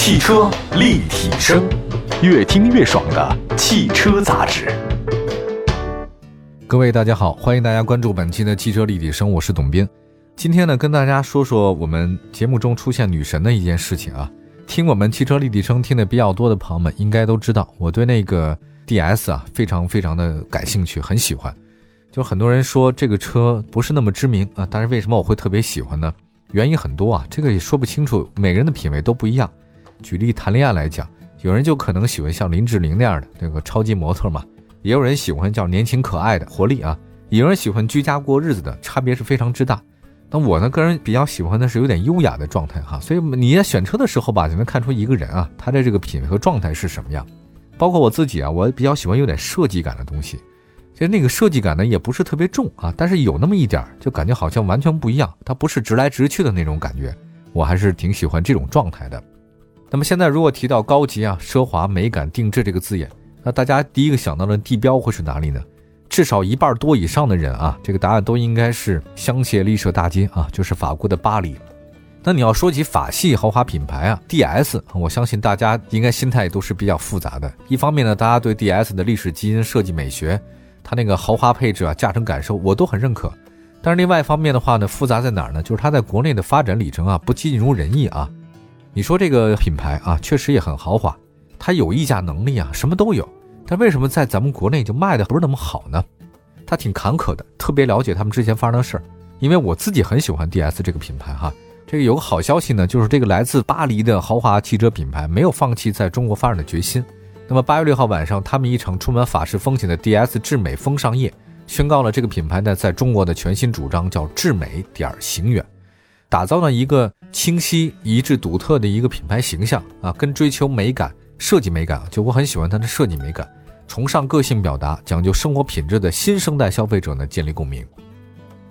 汽车立体声，越听越爽的汽车杂志。各位大家好，欢迎大家关注本期的汽车立体声，我是董斌。今天呢，跟大家说说我们节目中出现女神的一件事情啊。听我们汽车立体声听的比较多的朋友们，应该都知道我对那个 DS 啊非常非常的感兴趣，很喜欢。就很多人说这个车不是那么知名啊，但是为什么我会特别喜欢呢？原因很多啊，这个也说不清楚，每个人的品味都不一样。举例谈恋爱来讲，有人就可能喜欢像林志玲那样的那个超级模特嘛，也有人喜欢叫年轻可爱的活力啊，有人喜欢居家过日子的，差别是非常之大。那我呢，个人比较喜欢的是有点优雅的状态哈，所以你在选车的时候吧，就能看出一个人啊，他的这个品味和状态是什么样。包括我自己啊，我比较喜欢有点设计感的东西。其实那个设计感呢，也不是特别重啊，但是有那么一点儿，就感觉好像完全不一样。它不是直来直去的那种感觉，我还是挺喜欢这种状态的。那么现在如果提到高级啊、奢华、美感、定制这个字眼，那大家第一个想到的地标会是哪里呢？至少一半多以上的人啊，这个答案都应该是香榭丽舍大街啊，就是法国的巴黎。那你要说起法系豪华品牌啊，DS，我相信大家应该心态都是比较复杂的。一方面呢，大家对 DS 的历史基因、设计美学。它那个豪华配置啊，驾乘感受我都很认可，但是另外一方面的话呢，复杂在哪儿呢？就是它在国内的发展里程啊，不尽如人意啊。你说这个品牌啊，确实也很豪华，它有溢价能力啊，什么都有，但为什么在咱们国内就卖的不是那么好呢？它挺坎坷的，特别了解他们之前发生的事儿，因为我自己很喜欢 DS 这个品牌哈。这个有个好消息呢，就是这个来自巴黎的豪华汽车品牌没有放弃在中国发展的决心。那么八月六号晚上，他们一场充满法式风情的 DS 智美风尚夜，宣告了这个品牌呢在中国的全新主张，叫智美点行远，打造了一个清晰一致、独特的一个品牌形象啊，跟追求美感、设计美感，就我很喜欢它的设计美感，崇尚个性表达、讲究生活品质的新生代消费者呢建立共鸣。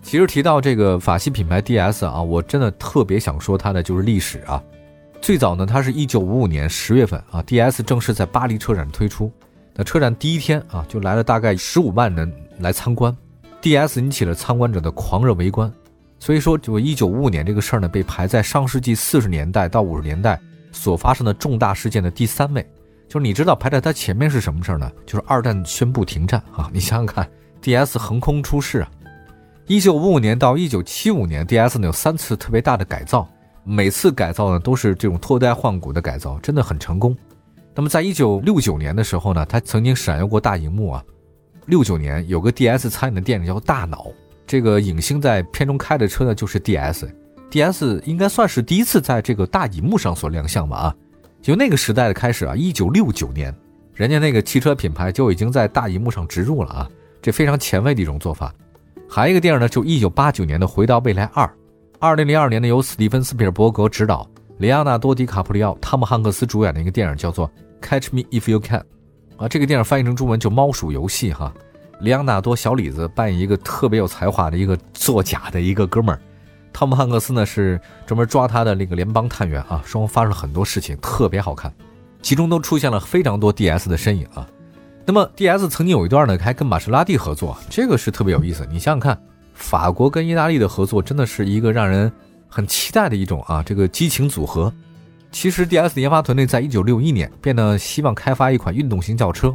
其实提到这个法系品牌 DS 啊，我真的特别想说它的就是历史啊。最早呢，它是一九五五年十月份啊，DS 正式在巴黎车展推出。那车展第一天啊，就来了大概十五万人来参观，DS 引起了参观者的狂热围观。所以说，就一九五五年这个事儿呢，被排在上世纪四十年代到五十年代所发生的重大事件的第三位。就是你知道排在它前面是什么事儿呢？就是二战宣布停战啊！你想想看，DS 横空出世啊！一九五五年到一九七五年，DS 呢有三次特别大的改造。每次改造呢，都是这种脱胎换骨的改造，真的很成功。那么，在一九六九年的时候呢，它曾经闪耀过大荧幕啊。六九年有个 DS 参演的电影叫《大脑》，这个影星在片中开的车呢就是 DS。DS 应该算是第一次在这个大荧幕上所亮相吧啊。就那个时代的开始啊，一九六九年，人家那个汽车品牌就已经在大荧幕上植入了啊，这非常前卫的一种做法。还有一个电影呢，就一九八九年的《回到未来二》。二零零二年呢，由史蒂芬斯皮尔伯格执导，里昂纳多·迪卡普里奥、汤姆汉克斯主演的一个电影，叫做《Catch Me If You Can》啊，这个电影翻译成中文就《猫鼠游戏》哈。里昂纳多小李子扮演一个特别有才华的一个作假的一个哥们儿，汤姆汉克斯呢是专门抓他的那个联邦探员啊，双方发生了很多事情，特别好看，其中都出现了非常多 DS 的身影啊。那么 DS 曾经有一段呢，还跟玛莎拉蒂合作，这个是特别有意思，你想想看。法国跟意大利的合作真的是一个让人很期待的一种啊，这个激情组合。其实 DS 研发团队在一九六一年变得希望开发一款运动型轿车。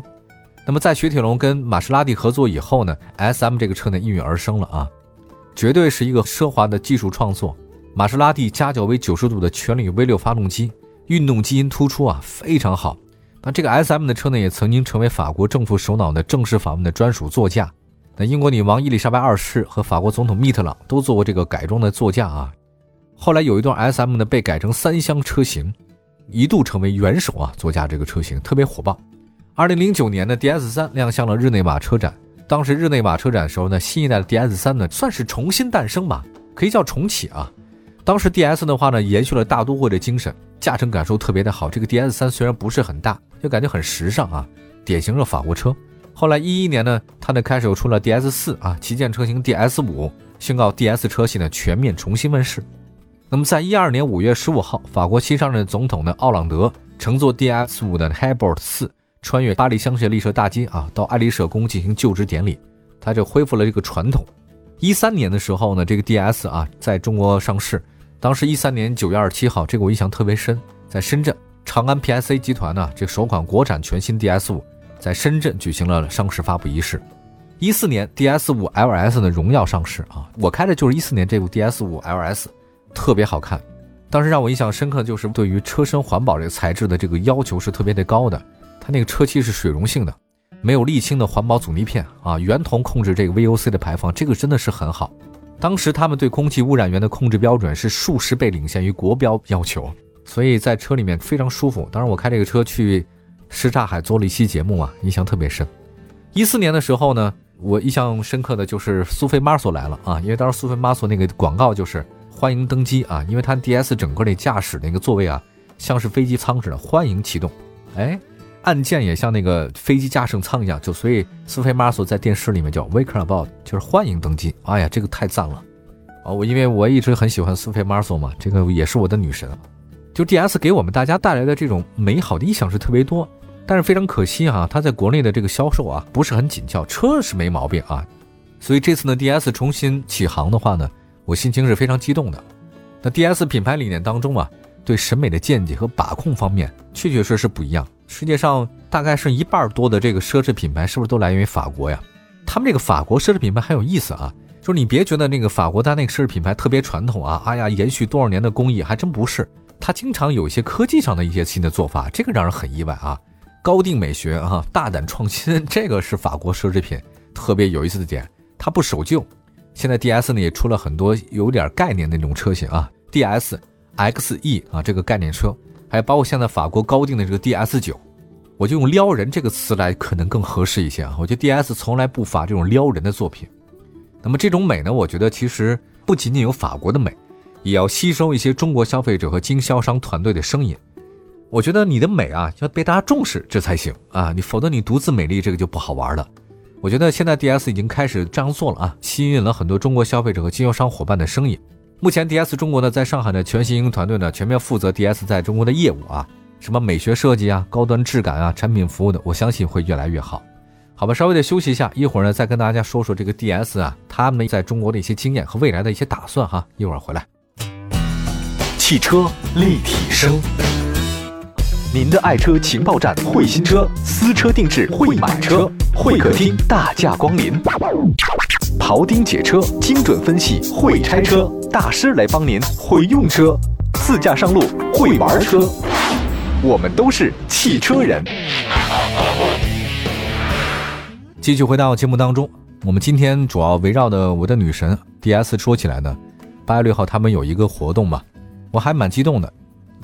那么在雪铁龙跟玛莎拉蒂合作以后呢，SM 这个车呢应运而生了啊，绝对是一个奢华的技术创作。玛莎拉蒂加脚为九十度的全铝 V 六发动机，运动基因突出啊，非常好。那这个 SM 的车呢，也曾经成为法国政府首脑的正式访问的专属座驾。那英国女王伊丽莎白二世和法国总统密特朗都坐过这个改装的座驾啊。后来有一段 S M 呢被改成三厢车型，一度成为元首啊座驾这个车型特别火爆。二零零九年的 D S 三亮相了日内瓦车展，当时日内瓦车展的时候呢，新一代的 D S 三呢算是重新诞生吧，可以叫重启啊。当时 D S 的话呢延续了大都会的精神，驾乘感受特别的好。这个 D S 三虽然不是很大，就感觉很时尚啊，典型的法国车。后来一一年呢，它呢开始又出了 DS 四啊旗舰车型 DS 五，宣告 DS 车系呢全面重新问世。那么在一二年五月十五号，法国新上任总统的奥朗德乘坐 DS 五的 Hybrid 四，穿越巴黎香榭丽舍大街啊，到爱丽舍宫进行就职典礼，他就恢复了这个传统。一三年的时候呢，这个 DS 啊在中国上市，当时一三年九月二十七号，这个我印象特别深，在深圳。长安 PSA 集团呢，这首款国产全新 DS 五在深圳举行了上市发布仪式。一四年 DS 五 LS 的荣耀上市啊，我开的就是一四年这部 DS 五 LS，特别好看。当时让我印象深刻的就是对于车身环保这个材质的这个要求是特别的高的。它那个车漆是水溶性的，没有沥青的环保阻尼片啊，圆筒控制这个 VOC 的排放，这个真的是很好。当时他们对空气污染源的控制标准是数十倍领先于国标要求，所以在车里面非常舒服。当时我开这个车去什刹海做了一期节目啊，印象特别深。一四年的时候呢，我印象深刻的就是苏菲玛索来了啊，因为当时苏菲玛索那个广告就是欢迎登机啊，因为它 DS 整个那驾驶那个座位啊，像是飞机舱似的，欢迎启动，哎。按键也像那个飞机驾驶舱一样，就所以苏菲玛索在电视里面叫 Welcome aboard，就是欢迎登机。哎呀，这个太赞了啊！我因为我一直很喜欢苏菲玛索嘛，这个也是我的女神。就 DS 给我们大家带来的这种美好的意象是特别多，但是非常可惜啊，它在国内的这个销售啊不是很紧俏，车是没毛病啊。所以这次呢，DS 重新起航的话呢，我心情是非常激动的。那 DS 品牌理念当中啊，对审美的见解和把控方面，确确实实不一样。世界上大概是一半多的这个奢侈品牌，是不是都来源于法国呀？他们这个法国奢侈品牌很有意思啊，就是你别觉得那个法国它那个奢侈品牌特别传统啊，哎呀，延续多少年的工艺，还真不是。它经常有一些科技上的一些新的做法，这个让人很意外啊。高定美学啊，大胆创新，这个是法国奢侈品特别有意思的点。它不守旧，现在 DS 呢也出了很多有点概念那种车型啊，DS XE 啊这个概念车。还有包括现在法国高定的这个 DS 九，我就用撩人这个词来可能更合适一些啊。我觉得 DS 从来不乏这种撩人的作品。那么这种美呢，我觉得其实不仅仅有法国的美，也要吸收一些中国消费者和经销商团队的声音。我觉得你的美啊要被大家重视，这才行啊。你否则你独自美丽这个就不好玩了。我觉得现在 DS 已经开始这样做了啊，吸引了很多中国消费者和经销商伙伴的声音。目前，DS 中国呢，在上海的全新营团队呢，全面负责 DS 在中国的业务啊，什么美学设计啊、高端质感啊、产品服务的，我相信会越来越好。好吧，稍微的休息一下，一会儿呢，再跟大家说说这个 DS 啊，他们在中国的一些经验和未来的一些打算哈。一会儿回来。汽车立体声，您的爱车情报站，会新车，私车定制，会买车，会客厅大驾光临。庖丁解车，精准分析；会拆车大师来帮您；会用车，自驾上路；会玩车，我们都是汽车人。继续回到节目当中，我们今天主要围绕的我的女神 DS 说起来呢。八月六号他们有一个活动嘛，我还蛮激动的。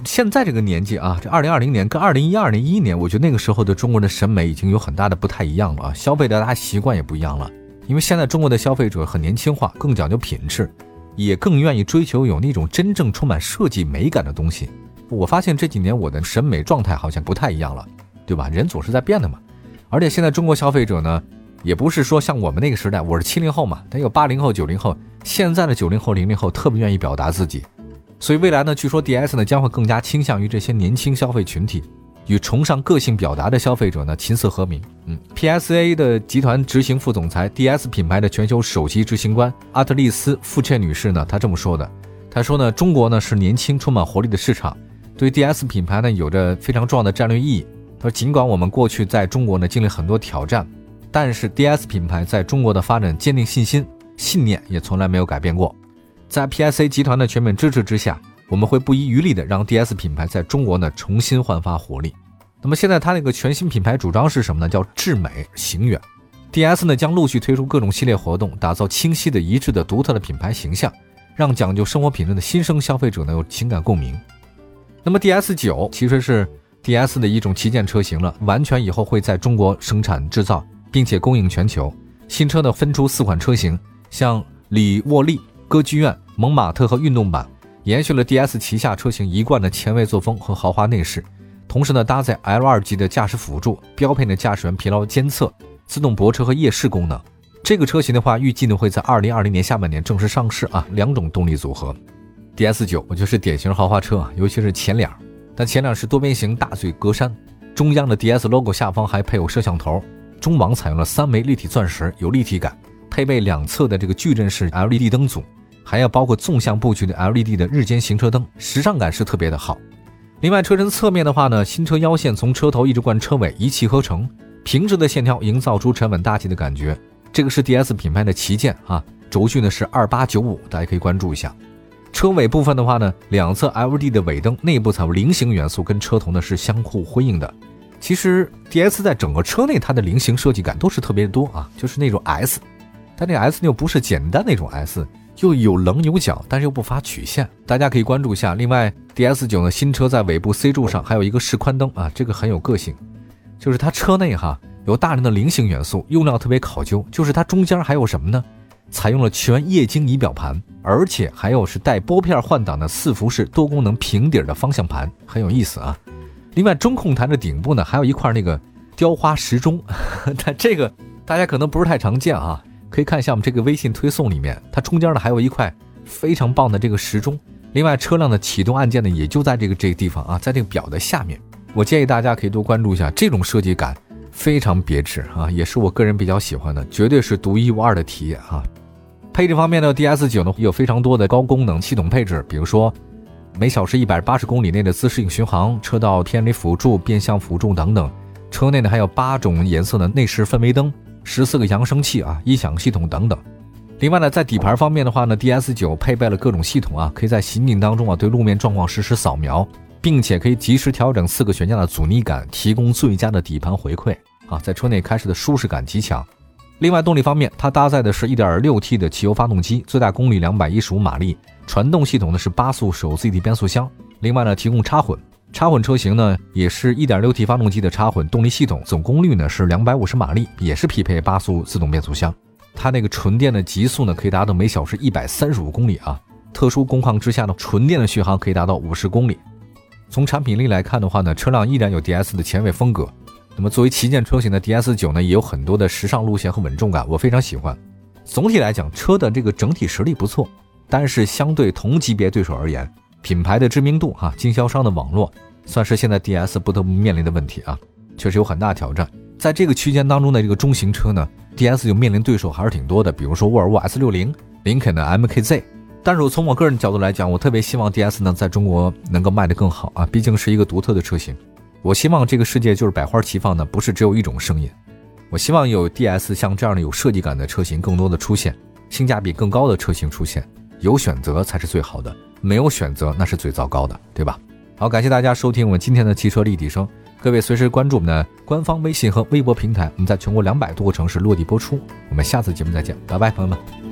现在这个年纪啊，这二零二零年跟二零一二年一一年，我觉得那个时候的中国人的审美已经有很大的不太一样了啊，消费的大家习惯也不一样了。因为现在中国的消费者很年轻化，更讲究品质，也更愿意追求有那种真正充满设计美感的东西。我发现这几年我的审美状态好像不太一样了，对吧？人总是在变的嘛。而且现在中国消费者呢，也不是说像我们那个时代，我是七零后嘛，他有八零后、九零后，现在的九零后、零零后特别愿意表达自己，所以未来呢，据说 DS 呢将会更加倾向于这些年轻消费群体。与崇尚个性表达的消费者呢，琴瑟和鸣。嗯，PSA 的集团执行副总裁，DS 品牌的全球首席执行官阿特丽斯·富切女士呢，她这么说的。她说呢，中国呢是年轻、充满活力的市场，对 DS 品牌呢有着非常重要的战略意义。她说，尽管我们过去在中国呢经历很多挑战，但是 DS 品牌在中国的发展坚定信心、信念也从来没有改变过。在 PSA 集团的全面支持之下。我们会不遗余力的让 DS 品牌在中国呢重新焕发活力。那么现在它那个全新品牌主张是什么呢？叫至美行远。DS 呢将陆续推出各种系列活动，打造清晰的一致的独特的品牌形象，让讲究生活品质的新生消费者呢有情感共鸣。那么 DS 九其实是 DS 的一种旗舰车型了，完全以后会在中国生产制造，并且供应全球。新车呢分出四款车型，像里沃利、歌剧院、蒙马特和运动版。延续了 DS 旗下车型一贯的前卫作风和豪华内饰，同时呢搭载 L2 级的驾驶辅助，标配呢驾驶员疲劳监测、自动泊车和夜视功能。这个车型的话，预计呢会在2020年下半年正式上市啊，两种动力组合。DS9 我就是典型豪华车啊，尤其是前脸，但前脸是多边形大嘴格栅，中央的 DS logo 下方还配有摄像头，中网采用了三枚立体钻石，有立体感，配备两侧的这个矩阵式 LED 灯组。还要包括纵向布局的 LED 的日间行车灯，时尚感是特别的好。另外，车身侧面的话呢，新车腰线从车头一直贯车尾一气呵成，平直的线条营造出沉稳大气的感觉。这个是 DS 品牌的旗舰啊，轴距呢是二八九五，大家可以关注一下。车尾部分的话呢，两侧 LED 的尾灯内部采用菱形元素，跟车头呢是相互辉映的。其实 DS 在整个车内它的菱形设计感都是特别多啊，就是那种 S，但这个 S 又不是简单那种 S。又有棱有角，但是又不乏曲线，大家可以关注一下。另外，DS 九呢新车在尾部 C 柱上还有一个示宽灯啊，这个很有个性。就是它车内哈有大量的菱形元素，用料特别考究。就是它中间还有什么呢？采用了全液晶仪表盘，而且还有是带拨片换挡的四辐式多功能平底的方向盘，很有意思啊。另外，中控台的顶部呢还有一块那个雕花时钟，但这个大家可能不是太常见啊。可以看一下我们这个微信推送里面，它中间呢还有一块非常棒的这个时钟。另外，车辆的启动按键呢也就在这个这个地方啊，在这个表的下面。我建议大家可以多关注一下，这种设计感非常别致啊，也是我个人比较喜欢的，绝对是独一无二的体验啊。配置方面呢，DS 九呢有非常多的高功能系统配置，比如说每小时一百八十公里内的自适应巡航、车道偏离辅助、变向辅助等等。车内呢还有八种颜色的内饰氛围灯。十四个扬声器啊，音响系统等等。另外呢，在底盘方面的话呢，DS 九配备了各种系统啊，可以在行进当中啊对路面状况实时扫描，并且可以及时调整四个悬架的阻尼感，提供最佳的底盘回馈啊，在车内开始的舒适感极强。另外动力方面，它搭载的是一点六 T 的汽油发动机，最大功率两百一十五马力，传动系统呢是八速手自一体变速箱。另外呢，提供插混。插混车型呢，也是一点六 T 发动机的插混动力系统，总功率呢是两百五十马力，也是匹配八速自动变速箱。它那个纯电的极速呢，可以达到每小时一百三十五公里啊。特殊工况之下呢，纯电的续航可以达到五十公里。从产品力来看的话呢，车辆依然有 DS 的前卫风格。那么作为旗舰车型的 DS 九呢，也有很多的时尚路线和稳重感，我非常喜欢。总体来讲，车的这个整体实力不错，但是相对同级别对手而言。品牌的知名度哈，经销商的网络，算是现在 DS 不得不面临的问题啊，确实有很大挑战。在这个区间当中的这个中型车呢，DS 就面临对手还是挺多的，比如说沃尔沃 S60、林肯的 MKZ。但是我从我个人角度来讲，我特别希望 DS 呢在中国能够卖得更好啊，毕竟是一个独特的车型。我希望这个世界就是百花齐放的，不是只有一种声音。我希望有 DS 像这样的有设计感的车型更多的出现，性价比更高的车型出现，有选择才是最好的。没有选择，那是最糟糕的，对吧？好，感谢大家收听我们今天的汽车立体声，各位随时关注我们的官方微信和微博平台，我们在全国两百多个城市落地播出。我们下次节目再见，拜拜，朋友们。